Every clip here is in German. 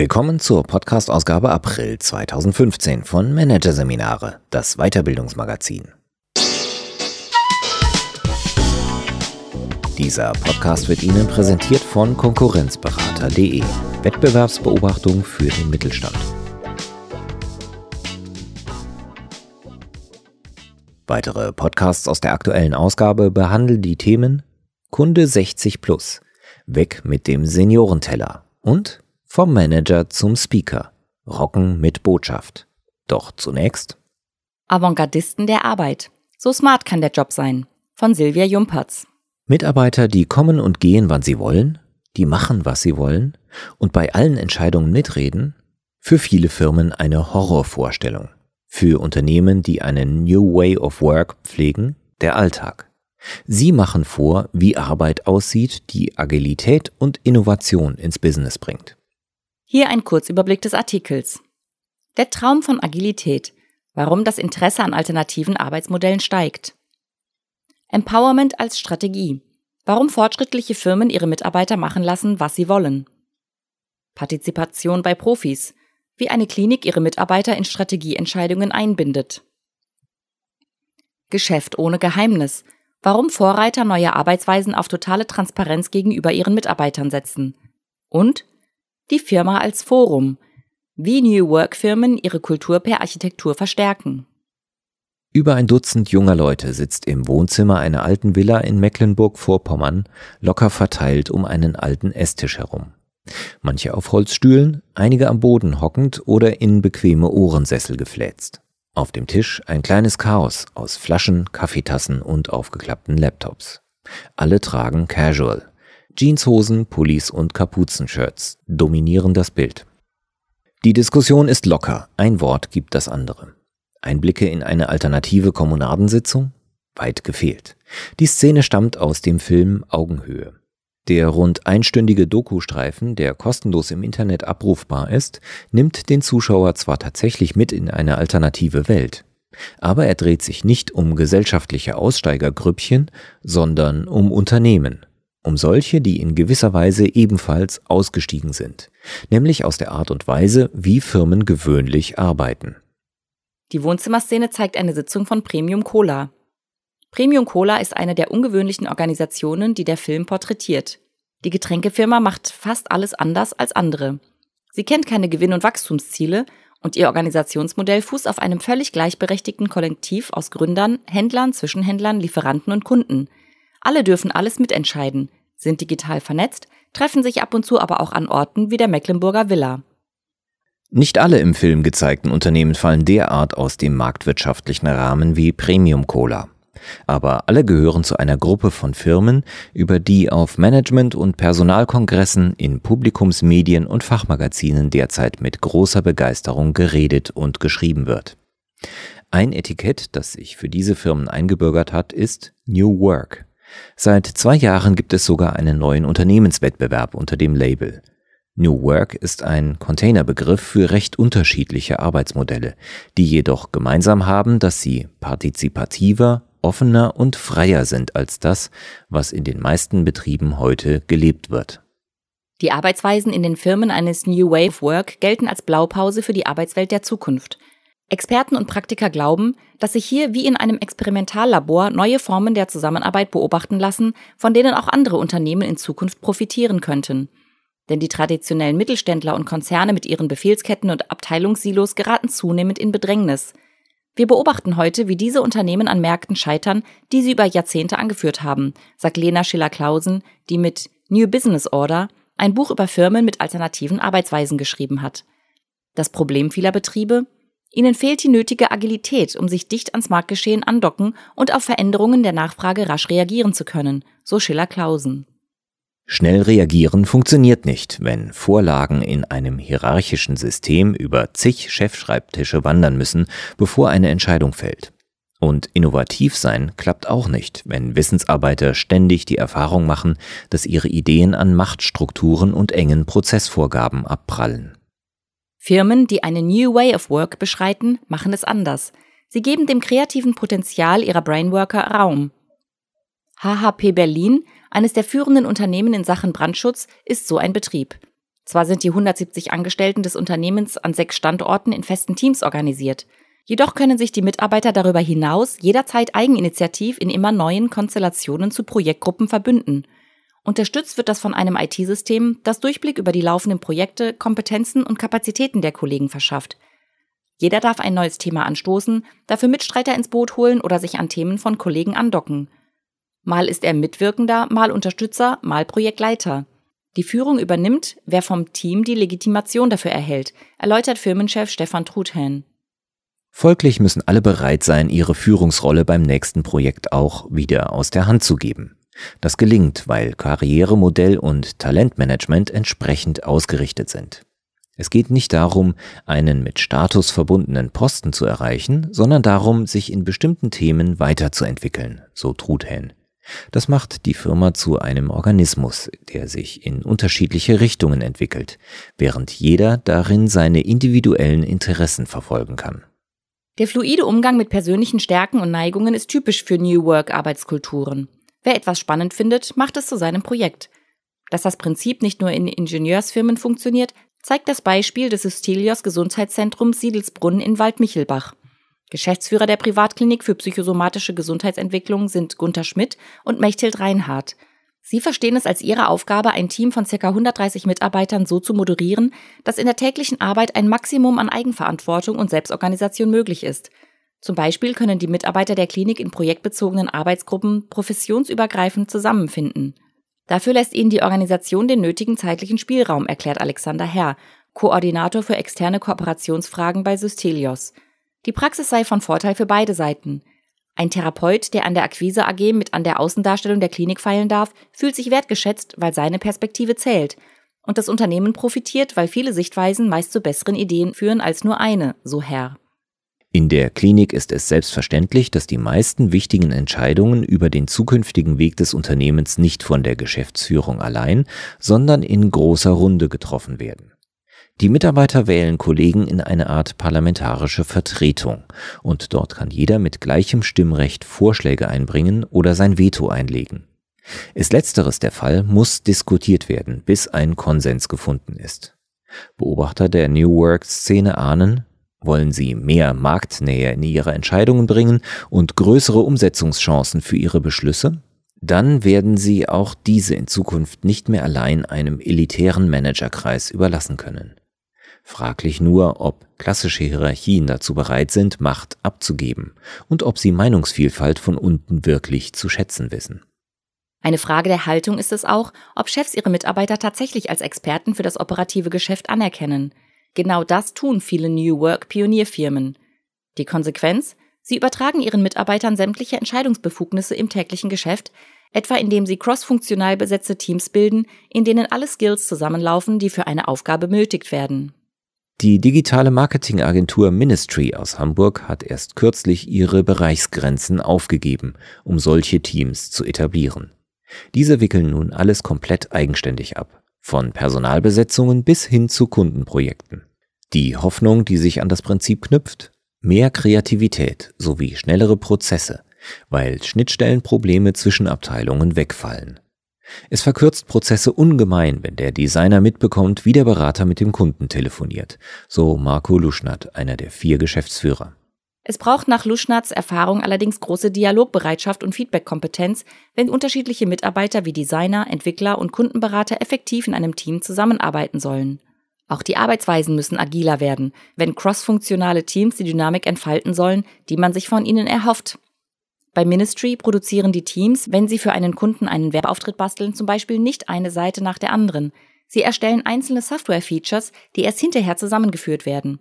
Willkommen zur Podcast-Ausgabe April 2015 von Managerseminare, das Weiterbildungsmagazin. Dieser Podcast wird Ihnen präsentiert von Konkurrenzberater.de, Wettbewerbsbeobachtung für den Mittelstand. Weitere Podcasts aus der aktuellen Ausgabe behandeln die Themen Kunde 60 Plus, weg mit dem Seniorenteller und vom Manager zum Speaker. Rocken mit Botschaft. Doch zunächst. Avantgardisten der Arbeit. So smart kann der Job sein. Von Silvia Jumperz. Mitarbeiter, die kommen und gehen, wann sie wollen, die machen, was sie wollen und bei allen Entscheidungen mitreden. Für viele Firmen eine Horrorvorstellung. Für Unternehmen, die einen New Way of Work pflegen, der Alltag. Sie machen vor, wie Arbeit aussieht, die Agilität und Innovation ins Business bringt. Hier ein Kurzüberblick des Artikels. Der Traum von Agilität. Warum das Interesse an alternativen Arbeitsmodellen steigt. Empowerment als Strategie. Warum fortschrittliche Firmen ihre Mitarbeiter machen lassen, was sie wollen. Partizipation bei Profis. Wie eine Klinik ihre Mitarbeiter in Strategieentscheidungen einbindet. Geschäft ohne Geheimnis. Warum Vorreiter neue Arbeitsweisen auf totale Transparenz gegenüber ihren Mitarbeitern setzen. Und die Firma als Forum, wie New Work-Firmen ihre Kultur per Architektur verstärken. Über ein Dutzend junger Leute sitzt im Wohnzimmer einer alten Villa in Mecklenburg-Vorpommern locker verteilt um einen alten Esstisch herum. Manche auf Holzstühlen, einige am Boden hockend oder in bequeme Ohrensessel gefläzt. Auf dem Tisch ein kleines Chaos aus Flaschen, Kaffeetassen und aufgeklappten Laptops. Alle tragen Casual, Jeanshosen, Pullis und Kapuzenshirts dominieren das Bild. Die Diskussion ist locker, ein Wort gibt das andere. Einblicke in eine alternative Kommunadensitzung? Weit gefehlt. Die Szene stammt aus dem Film Augenhöhe. Der rund einstündige Dokustreifen, der kostenlos im Internet abrufbar ist, nimmt den Zuschauer zwar tatsächlich mit in eine alternative Welt, aber er dreht sich nicht um gesellschaftliche Aussteigergrüppchen, sondern um Unternehmen, um solche, die in gewisser Weise ebenfalls ausgestiegen sind, nämlich aus der Art und Weise, wie Firmen gewöhnlich arbeiten. Die Wohnzimmerszene zeigt eine Sitzung von Premium Cola. Premium Cola ist eine der ungewöhnlichen Organisationen, die der Film porträtiert. Die Getränkefirma macht fast alles anders als andere. Sie kennt keine Gewinn- und Wachstumsziele und ihr Organisationsmodell fußt auf einem völlig gleichberechtigten Kollektiv aus Gründern, Händlern, Zwischenhändlern, Lieferanten und Kunden – alle dürfen alles mitentscheiden, sind digital vernetzt, treffen sich ab und zu aber auch an Orten wie der Mecklenburger Villa. Nicht alle im Film gezeigten Unternehmen fallen derart aus dem marktwirtschaftlichen Rahmen wie Premium Cola. Aber alle gehören zu einer Gruppe von Firmen, über die auf Management- und Personalkongressen, in Publikumsmedien und Fachmagazinen derzeit mit großer Begeisterung geredet und geschrieben wird. Ein Etikett, das sich für diese Firmen eingebürgert hat, ist New Work. Seit zwei Jahren gibt es sogar einen neuen Unternehmenswettbewerb unter dem Label. New Work ist ein Containerbegriff für recht unterschiedliche Arbeitsmodelle, die jedoch gemeinsam haben, dass sie partizipativer, offener und freier sind als das, was in den meisten Betrieben heute gelebt wird. Die Arbeitsweisen in den Firmen eines New Wave Work gelten als Blaupause für die Arbeitswelt der Zukunft – Experten und Praktiker glauben, dass sich hier wie in einem Experimentallabor neue Formen der Zusammenarbeit beobachten lassen, von denen auch andere Unternehmen in Zukunft profitieren könnten. Denn die traditionellen Mittelständler und Konzerne mit ihren Befehlsketten und Abteilungssilos geraten zunehmend in Bedrängnis. Wir beobachten heute, wie diese Unternehmen an Märkten scheitern, die sie über Jahrzehnte angeführt haben, sagt Lena Schiller-Klausen, die mit New Business Order ein Buch über Firmen mit alternativen Arbeitsweisen geschrieben hat. Das Problem vieler Betriebe? Ihnen fehlt die nötige Agilität, um sich dicht ans Marktgeschehen andocken und auf Veränderungen der Nachfrage rasch reagieren zu können, so Schiller Klausen. Schnell reagieren funktioniert nicht, wenn Vorlagen in einem hierarchischen System über zig Chefschreibtische wandern müssen, bevor eine Entscheidung fällt. Und innovativ sein klappt auch nicht, wenn Wissensarbeiter ständig die Erfahrung machen, dass ihre Ideen an Machtstrukturen und engen Prozessvorgaben abprallen. Firmen, die eine New Way of Work beschreiten, machen es anders. Sie geben dem kreativen Potenzial ihrer Brainworker Raum. HHP Berlin, eines der führenden Unternehmen in Sachen Brandschutz, ist so ein Betrieb. Zwar sind die 170 Angestellten des Unternehmens an sechs Standorten in festen Teams organisiert, jedoch können sich die Mitarbeiter darüber hinaus jederzeit eigeninitiativ in immer neuen Konstellationen zu Projektgruppen verbünden. Unterstützt wird das von einem IT-System, das Durchblick über die laufenden Projekte, Kompetenzen und Kapazitäten der Kollegen verschafft. Jeder darf ein neues Thema anstoßen, dafür Mitstreiter ins Boot holen oder sich an Themen von Kollegen andocken. Mal ist er Mitwirkender, mal Unterstützer, mal Projektleiter. Die Führung übernimmt, wer vom Team die Legitimation dafür erhält, erläutert Firmenchef Stefan Truthahn. Folglich müssen alle bereit sein, ihre Führungsrolle beim nächsten Projekt auch wieder aus der Hand zu geben. Das gelingt, weil Karrieremodell und Talentmanagement entsprechend ausgerichtet sind. Es geht nicht darum, einen mit Status verbundenen Posten zu erreichen, sondern darum, sich in bestimmten Themen weiterzuentwickeln, so Truthahn. Das macht die Firma zu einem Organismus, der sich in unterschiedliche Richtungen entwickelt, während jeder darin seine individuellen Interessen verfolgen kann. Der fluide Umgang mit persönlichen Stärken und Neigungen ist typisch für New Work Arbeitskulturen. Wer etwas spannend findet, macht es zu seinem Projekt. Dass das Prinzip nicht nur in Ingenieursfirmen funktioniert, zeigt das Beispiel des Systelios Gesundheitszentrums Siedelsbrunn in Waldmichelbach. Geschäftsführer der Privatklinik für psychosomatische Gesundheitsentwicklung sind Gunther Schmidt und Mechthild Reinhardt. Sie verstehen es als ihre Aufgabe, ein Team von ca. 130 Mitarbeitern so zu moderieren, dass in der täglichen Arbeit ein Maximum an Eigenverantwortung und Selbstorganisation möglich ist. Zum Beispiel können die Mitarbeiter der Klinik in projektbezogenen Arbeitsgruppen professionsübergreifend zusammenfinden. Dafür lässt ihnen die Organisation den nötigen zeitlichen Spielraum, erklärt Alexander Herr, Koordinator für externe Kooperationsfragen bei Systelios. Die Praxis sei von Vorteil für beide Seiten. Ein Therapeut, der an der Akquise AG mit an der Außendarstellung der Klinik feilen darf, fühlt sich wertgeschätzt, weil seine Perspektive zählt. Und das Unternehmen profitiert, weil viele Sichtweisen meist zu besseren Ideen führen als nur eine, so Herr. In der Klinik ist es selbstverständlich, dass die meisten wichtigen Entscheidungen über den zukünftigen Weg des Unternehmens nicht von der Geschäftsführung allein, sondern in großer Runde getroffen werden. Die Mitarbeiter wählen Kollegen in eine Art parlamentarische Vertretung und dort kann jeder mit gleichem Stimmrecht Vorschläge einbringen oder sein Veto einlegen. Ist letzteres der Fall, muss diskutiert werden, bis ein Konsens gefunden ist. Beobachter der New Work-Szene ahnen, wollen sie mehr Marktnähe in ihre Entscheidungen bringen und größere Umsetzungschancen für ihre Beschlüsse? Dann werden sie auch diese in Zukunft nicht mehr allein einem elitären Managerkreis überlassen können. Fraglich nur, ob klassische Hierarchien dazu bereit sind, Macht abzugeben und ob sie Meinungsvielfalt von unten wirklich zu schätzen wissen. Eine Frage der Haltung ist es auch, ob Chefs ihre Mitarbeiter tatsächlich als Experten für das operative Geschäft anerkennen. Genau das tun viele New Work Pionierfirmen. Die Konsequenz? Sie übertragen ihren Mitarbeitern sämtliche Entscheidungsbefugnisse im täglichen Geschäft, etwa indem sie crossfunktional besetzte Teams bilden, in denen alle Skills zusammenlaufen, die für eine Aufgabe benötigt werden. Die digitale Marketingagentur Ministry aus Hamburg hat erst kürzlich ihre Bereichsgrenzen aufgegeben, um solche Teams zu etablieren. Diese wickeln nun alles komplett eigenständig ab, von Personalbesetzungen bis hin zu Kundenprojekten. Die Hoffnung, die sich an das Prinzip knüpft, mehr Kreativität sowie schnellere Prozesse, weil Schnittstellenprobleme zwischen Abteilungen wegfallen. Es verkürzt Prozesse ungemein, wenn der Designer mitbekommt, wie der Berater mit dem Kunden telefoniert, so Marco Luschnat, einer der vier Geschäftsführer. Es braucht nach Luschnats Erfahrung allerdings große Dialogbereitschaft und Feedbackkompetenz, wenn unterschiedliche Mitarbeiter wie Designer, Entwickler und Kundenberater effektiv in einem Team zusammenarbeiten sollen. Auch die Arbeitsweisen müssen agiler werden, wenn crossfunktionale Teams die Dynamik entfalten sollen, die man sich von ihnen erhofft. Bei Ministry produzieren die Teams, wenn sie für einen Kunden einen Werbeauftritt basteln, zum Beispiel nicht eine Seite nach der anderen. Sie erstellen einzelne Software-Features, die erst hinterher zusammengeführt werden.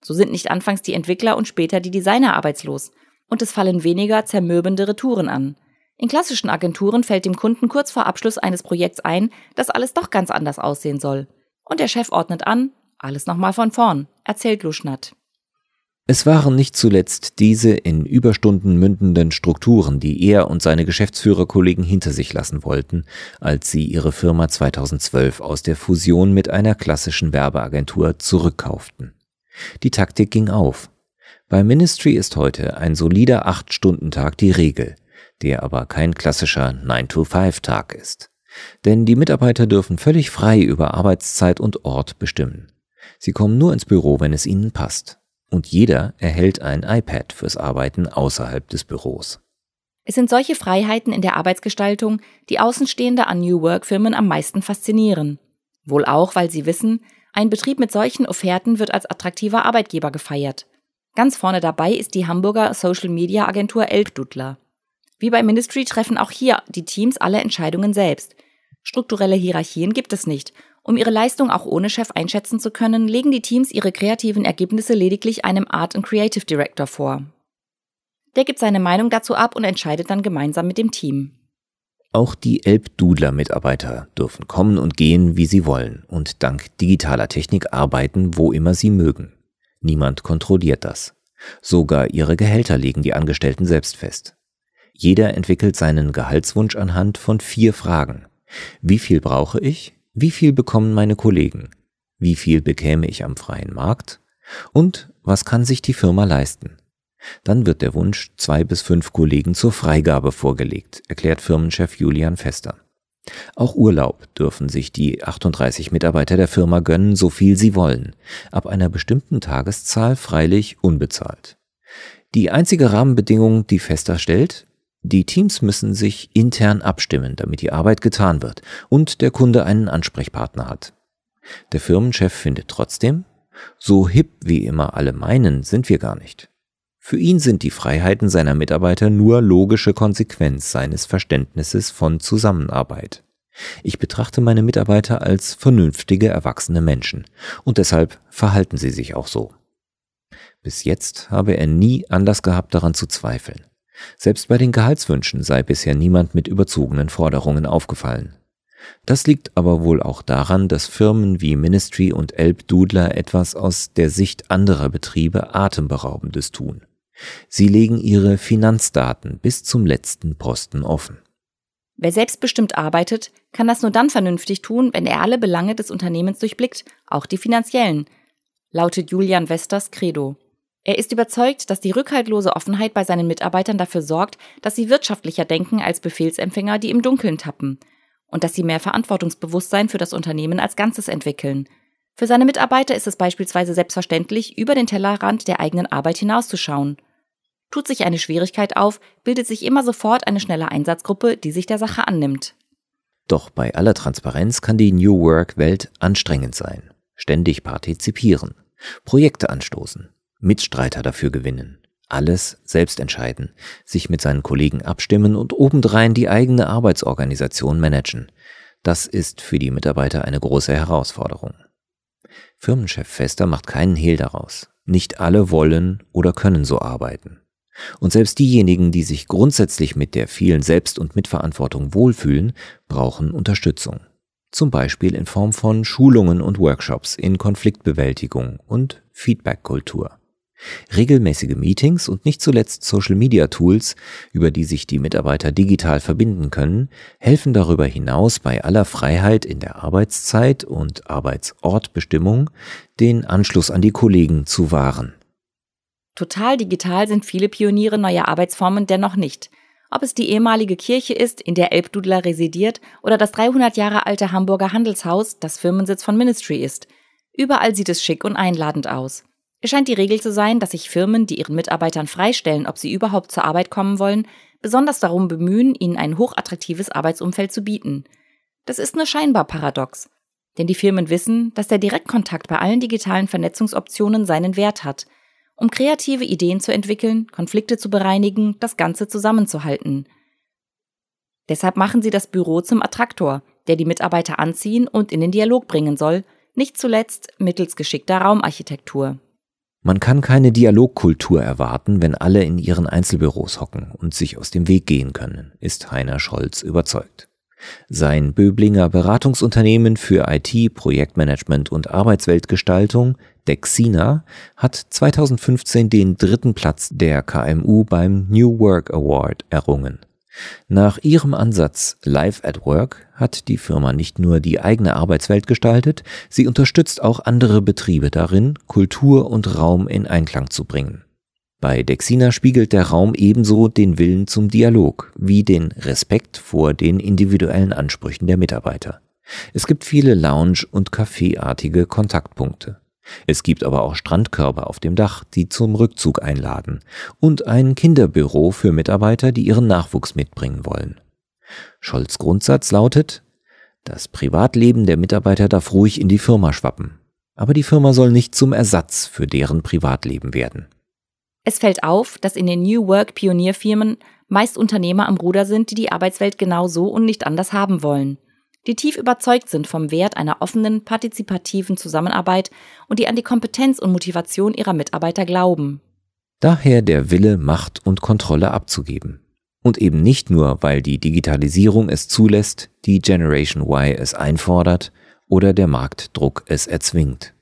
So sind nicht anfangs die Entwickler und später die Designer arbeitslos. Und es fallen weniger zermürbende Retouren an. In klassischen Agenturen fällt dem Kunden kurz vor Abschluss eines Projekts ein, dass alles doch ganz anders aussehen soll. Und der Chef ordnet an, alles nochmal von vorn, erzählt Luschnat. Es waren nicht zuletzt diese in Überstunden mündenden Strukturen, die er und seine Geschäftsführerkollegen hinter sich lassen wollten, als sie ihre Firma 2012 aus der Fusion mit einer klassischen Werbeagentur zurückkauften. Die Taktik ging auf. Bei Ministry ist heute ein solider 8-Stunden-Tag die Regel, der aber kein klassischer 9-to-5-Tag ist. Denn die Mitarbeiter dürfen völlig frei über Arbeitszeit und Ort bestimmen. Sie kommen nur ins Büro, wenn es ihnen passt. Und jeder erhält ein iPad fürs Arbeiten außerhalb des Büros. Es sind solche Freiheiten in der Arbeitsgestaltung, die Außenstehende an New Work-Firmen am meisten faszinieren. Wohl auch, weil sie wissen, ein Betrieb mit solchen Offerten wird als attraktiver Arbeitgeber gefeiert. Ganz vorne dabei ist die Hamburger Social-Media-Agentur Elbdudler. Wie bei Ministry treffen auch hier die Teams alle Entscheidungen selbst. Strukturelle Hierarchien gibt es nicht. Um ihre Leistung auch ohne Chef einschätzen zu können, legen die Teams ihre kreativen Ergebnisse lediglich einem Art and Creative Director vor. Der gibt seine Meinung dazu ab und entscheidet dann gemeinsam mit dem Team. Auch die Elbdudler-Mitarbeiter dürfen kommen und gehen, wie sie wollen und dank digitaler Technik arbeiten, wo immer sie mögen. Niemand kontrolliert das. Sogar ihre Gehälter legen die Angestellten selbst fest. Jeder entwickelt seinen Gehaltswunsch anhand von vier Fragen. Wie viel brauche ich? Wie viel bekommen meine Kollegen? Wie viel bekäme ich am freien Markt? Und was kann sich die Firma leisten? Dann wird der Wunsch zwei bis fünf Kollegen zur Freigabe vorgelegt, erklärt Firmenchef Julian Fester. Auch Urlaub dürfen sich die 38 Mitarbeiter der Firma gönnen, so viel sie wollen, ab einer bestimmten Tageszahl freilich unbezahlt. Die einzige Rahmenbedingung, die Fester stellt, die Teams müssen sich intern abstimmen, damit die Arbeit getan wird und der Kunde einen Ansprechpartner hat. Der Firmenchef findet trotzdem, so hip wie immer alle meinen, sind wir gar nicht. Für ihn sind die Freiheiten seiner Mitarbeiter nur logische Konsequenz seines Verständnisses von Zusammenarbeit. Ich betrachte meine Mitarbeiter als vernünftige, erwachsene Menschen und deshalb verhalten sie sich auch so. Bis jetzt habe er nie Anlass gehabt, daran zu zweifeln. Selbst bei den Gehaltswünschen sei bisher niemand mit überzogenen Forderungen aufgefallen. Das liegt aber wohl auch daran, dass Firmen wie Ministry und Elbdudler etwas aus der Sicht anderer Betriebe Atemberaubendes tun. Sie legen ihre Finanzdaten bis zum letzten Posten offen. Wer selbstbestimmt arbeitet, kann das nur dann vernünftig tun, wenn er alle Belange des Unternehmens durchblickt, auch die finanziellen, lautet Julian Westers Credo. Er ist überzeugt, dass die rückhaltlose Offenheit bei seinen Mitarbeitern dafür sorgt, dass sie wirtschaftlicher denken als Befehlsempfänger, die im Dunkeln tappen, und dass sie mehr Verantwortungsbewusstsein für das Unternehmen als Ganzes entwickeln. Für seine Mitarbeiter ist es beispielsweise selbstverständlich, über den Tellerrand der eigenen Arbeit hinauszuschauen. Tut sich eine Schwierigkeit auf, bildet sich immer sofort eine schnelle Einsatzgruppe, die sich der Sache annimmt. Doch bei aller Transparenz kann die New Work-Welt anstrengend sein. Ständig partizipieren, Projekte anstoßen, Mitstreiter dafür gewinnen, alles selbst entscheiden, sich mit seinen Kollegen abstimmen und obendrein die eigene Arbeitsorganisation managen. Das ist für die Mitarbeiter eine große Herausforderung. Firmenchef Fester macht keinen Hehl daraus. Nicht alle wollen oder können so arbeiten. Und selbst diejenigen, die sich grundsätzlich mit der vielen Selbst- und Mitverantwortung wohlfühlen, brauchen Unterstützung. Zum Beispiel in Form von Schulungen und Workshops in Konfliktbewältigung und Feedbackkultur. Regelmäßige Meetings und nicht zuletzt Social-Media-Tools, über die sich die Mitarbeiter digital verbinden können, helfen darüber hinaus bei aller Freiheit in der Arbeitszeit und Arbeitsortbestimmung den Anschluss an die Kollegen zu wahren. Total digital sind viele Pioniere neuer Arbeitsformen dennoch nicht. Ob es die ehemalige Kirche ist, in der Elbdudler residiert, oder das 300 Jahre alte Hamburger Handelshaus, das Firmensitz von Ministry ist. Überall sieht es schick und einladend aus. Es scheint die Regel zu sein, dass sich Firmen, die ihren Mitarbeitern freistellen, ob sie überhaupt zur Arbeit kommen wollen, besonders darum bemühen, ihnen ein hochattraktives Arbeitsumfeld zu bieten. Das ist nur scheinbar paradox. Denn die Firmen wissen, dass der Direktkontakt bei allen digitalen Vernetzungsoptionen seinen Wert hat, um kreative Ideen zu entwickeln, Konflikte zu bereinigen, das Ganze zusammenzuhalten. Deshalb machen sie das Büro zum Attraktor, der die Mitarbeiter anziehen und in den Dialog bringen soll, nicht zuletzt mittels geschickter Raumarchitektur. Man kann keine Dialogkultur erwarten, wenn alle in ihren Einzelbüros hocken und sich aus dem Weg gehen können, ist Heiner Scholz überzeugt. Sein Böblinger Beratungsunternehmen für IT, Projektmanagement und Arbeitsweltgestaltung, Dexina, hat 2015 den dritten Platz der KMU beim New Work Award errungen. Nach ihrem Ansatz Live at Work hat die Firma nicht nur die eigene Arbeitswelt gestaltet, sie unterstützt auch andere Betriebe darin, Kultur und Raum in Einklang zu bringen. Bei Dexina spiegelt der Raum ebenso den Willen zum Dialog wie den Respekt vor den individuellen Ansprüchen der Mitarbeiter. Es gibt viele Lounge- und Caféartige Kontaktpunkte. Es gibt aber auch Strandkörbe auf dem Dach, die zum Rückzug einladen und ein Kinderbüro für Mitarbeiter, die ihren Nachwuchs mitbringen wollen. Scholz Grundsatz lautet, das Privatleben der Mitarbeiter darf ruhig in die Firma schwappen, aber die Firma soll nicht zum Ersatz für deren Privatleben werden. Es fällt auf, dass in den New Work Pionierfirmen meist Unternehmer am Ruder sind, die die Arbeitswelt genau so und nicht anders haben wollen. Die tief überzeugt sind vom Wert einer offenen, partizipativen Zusammenarbeit und die an die Kompetenz und Motivation ihrer Mitarbeiter glauben. Daher der Wille, Macht und Kontrolle abzugeben. Und eben nicht nur, weil die Digitalisierung es zulässt, die Generation Y es einfordert oder der Marktdruck es erzwingt.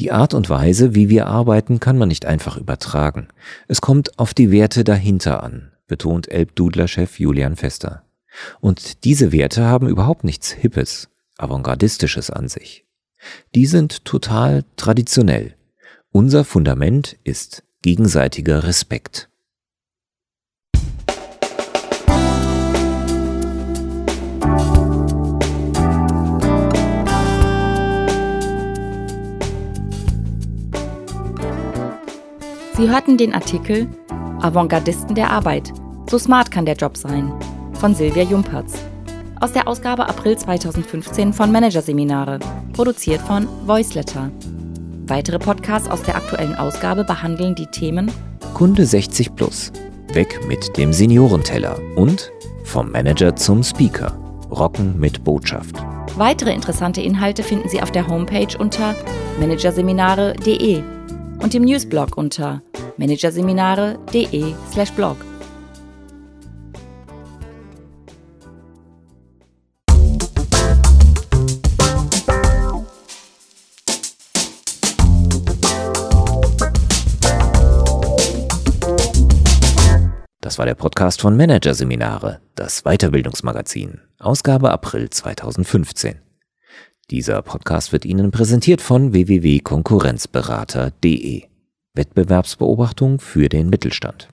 Die Art und Weise, wie wir arbeiten, kann man nicht einfach übertragen. Es kommt auf die Werte dahinter an, betont Elbdudler-Chef Julian Fester. Und diese Werte haben überhaupt nichts Hippes, Avantgardistisches an sich. Die sind total traditionell. Unser Fundament ist gegenseitiger Respekt. Sie hörten den Artikel Avantgardisten der Arbeit. So smart kann der Job sein von Silvia Jumperz. Aus der Ausgabe April 2015 von Managerseminare, produziert von Voiceletter. Weitere Podcasts aus der aktuellen Ausgabe behandeln die Themen Kunde 60 Plus, weg mit dem Seniorenteller und vom Manager zum Speaker, Rocken mit Botschaft. Weitere interessante Inhalte finden Sie auf der Homepage unter managerseminare.de und im Newsblog unter managerseminare.de/blog. Das war der Podcast von Managerseminare, das Weiterbildungsmagazin, Ausgabe April 2015. Dieser Podcast wird Ihnen präsentiert von www.konkurrenzberater.de. Wettbewerbsbeobachtung für den Mittelstand.